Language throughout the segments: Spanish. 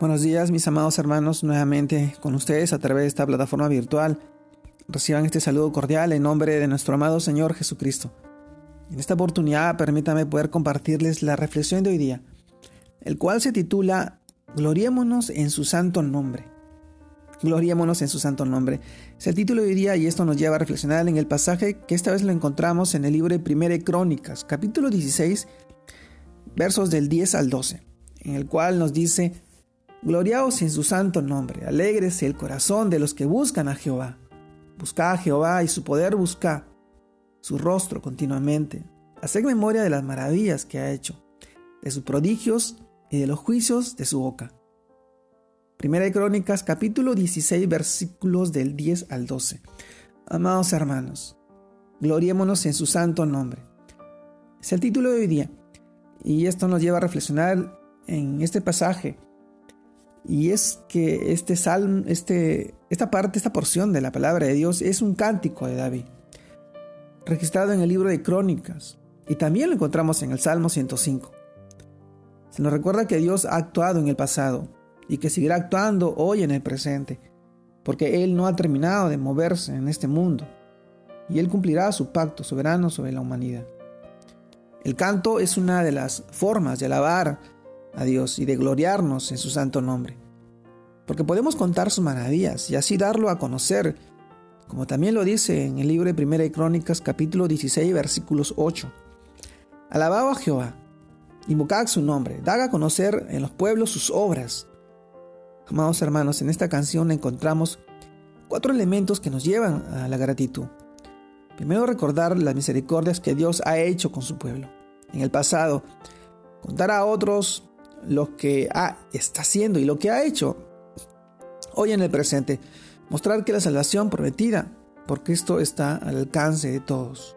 Buenos días mis amados hermanos, nuevamente con ustedes a través de esta plataforma virtual. Reciban este saludo cordial en nombre de nuestro amado Señor Jesucristo. En esta oportunidad permítame poder compartirles la reflexión de hoy día, el cual se titula Gloriémonos en su santo nombre. Gloriémonos en su santo nombre. Es el título de hoy día y esto nos lleva a reflexionar en el pasaje que esta vez lo encontramos en el libro de Primera Crónicas, capítulo 16, versos del 10 al 12, en el cual nos dice, Gloriaos en su santo nombre, alégrese el corazón de los que buscan a Jehová. Buscad a Jehová y su poder buscad, su rostro continuamente. Haced memoria de las maravillas que ha hecho, de sus prodigios y de los juicios de su boca. Primera de Crónicas, capítulo 16, versículos del 10 al 12. Amados hermanos, gloriémonos en su santo nombre. Es el título de hoy día, y esto nos lleva a reflexionar en este pasaje y es que este salmo, este, esta parte, esta porción de la palabra de Dios es un cántico de David, registrado en el libro de Crónicas, y también lo encontramos en el Salmo 105. Se nos recuerda que Dios ha actuado en el pasado y que seguirá actuando hoy en el presente, porque Él no ha terminado de moverse en este mundo, y Él cumplirá su pacto soberano sobre la humanidad. El canto es una de las formas de alabar a Dios y de gloriarnos en su santo nombre. Porque podemos contar sus maravillas y así darlo a conocer, como también lo dice en el libro de Primera de Crónicas capítulo 16 versículos 8. Alabado a Jehová, invocad su nombre, dad a conocer en los pueblos sus obras. Amados hermanos, en esta canción encontramos cuatro elementos que nos llevan a la gratitud. Primero recordar las misericordias que Dios ha hecho con su pueblo. En el pasado, contar a otros lo que ha, está haciendo y lo que ha hecho hoy en el presente. Mostrar que la salvación prometida por Cristo está al alcance de todos.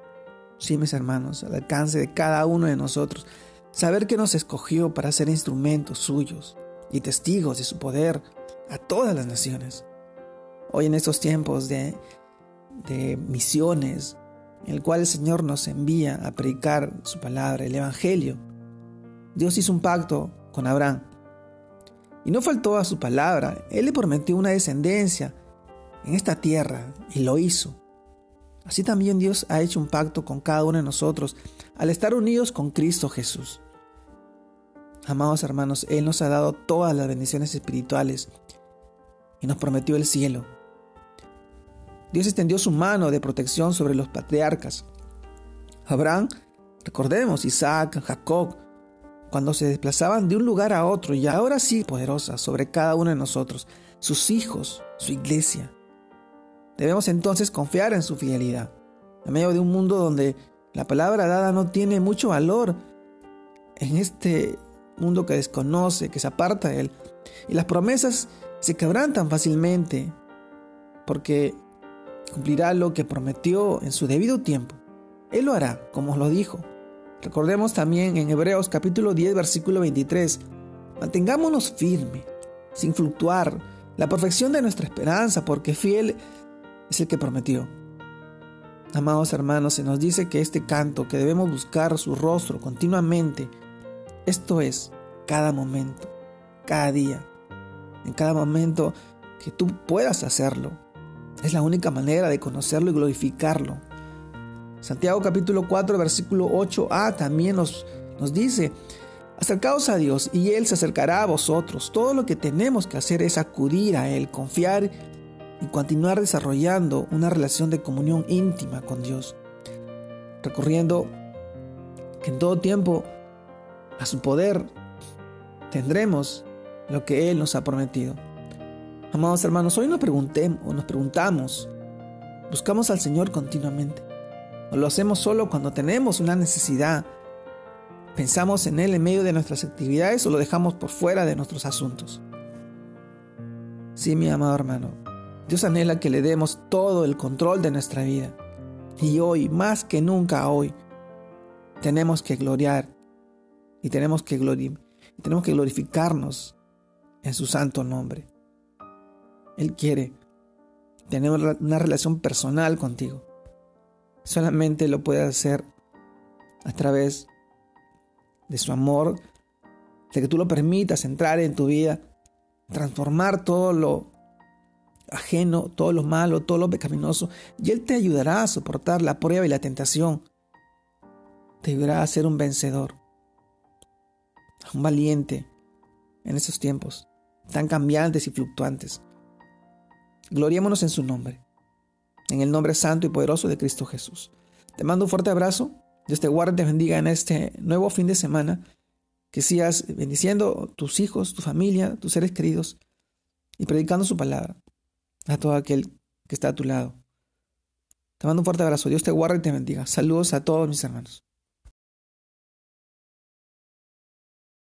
Sí, mis hermanos, al alcance de cada uno de nosotros. Saber que nos escogió para ser instrumentos suyos y testigos de su poder a todas las naciones. Hoy en estos tiempos de, de misiones, en el cual el Señor nos envía a predicar su palabra, el Evangelio, Dios hizo un pacto con Abraham. Y no faltó a su palabra, Él le prometió una descendencia en esta tierra y lo hizo. Así también Dios ha hecho un pacto con cada uno de nosotros al estar unidos con Cristo Jesús. Amados hermanos, Él nos ha dado todas las bendiciones espirituales y nos prometió el cielo. Dios extendió su mano de protección sobre los patriarcas. Abraham, recordemos, Isaac, Jacob, cuando se desplazaban de un lugar a otro y ahora sí poderosa sobre cada uno de nosotros, sus hijos, su iglesia. Debemos entonces confiar en su fidelidad. En medio de un mundo donde la palabra dada no tiene mucho valor, en este mundo que desconoce, que se aparta de él, y las promesas se quebrantan fácilmente, porque cumplirá lo que prometió en su debido tiempo. Él lo hará, como lo dijo. Recordemos también en Hebreos capítulo 10 versículo 23, mantengámonos firmes, sin fluctuar, la perfección de nuestra esperanza, porque fiel es el que prometió. Amados hermanos, se nos dice que este canto, que debemos buscar su rostro continuamente, esto es cada momento, cada día, en cada momento que tú puedas hacerlo. Es la única manera de conocerlo y glorificarlo. Santiago capítulo 4 versículo 8a también nos, nos dice, acercaos a Dios y Él se acercará a vosotros. Todo lo que tenemos que hacer es acudir a Él, confiar y continuar desarrollando una relación de comunión íntima con Dios, recurriendo que en todo tiempo a su poder tendremos lo que Él nos ha prometido. Amados hermanos, hoy nos, preguntemos, nos preguntamos, buscamos al Señor continuamente lo hacemos solo cuando tenemos una necesidad. ¿Pensamos en Él en medio de nuestras actividades o lo dejamos por fuera de nuestros asuntos? Sí, mi amado hermano, Dios anhela que le demos todo el control de nuestra vida. Y hoy, más que nunca hoy, tenemos que gloriar y tenemos que, tenemos que glorificarnos en su santo nombre. Él quiere tener una relación personal contigo solamente lo puede hacer a través de su amor, de que tú lo permitas entrar en tu vida transformar todo lo ajeno, todo lo malo, todo lo pecaminoso, y Él te ayudará a soportar la prueba y la tentación. Te ayudará a ser un vencedor, un valiente en estos tiempos tan cambiantes y fluctuantes. Gloriémonos en su nombre, en el nombre santo y poderoso de Cristo Jesús. Te mando un fuerte abrazo. Dios te guarde y te bendiga en este nuevo fin de semana. Que sigas bendiciendo tus hijos, tu familia, tus seres queridos y predicando su palabra a todo aquel que está a tu lado. Te mando un fuerte abrazo. Dios te guarde y te bendiga. Saludos a todos mis hermanos.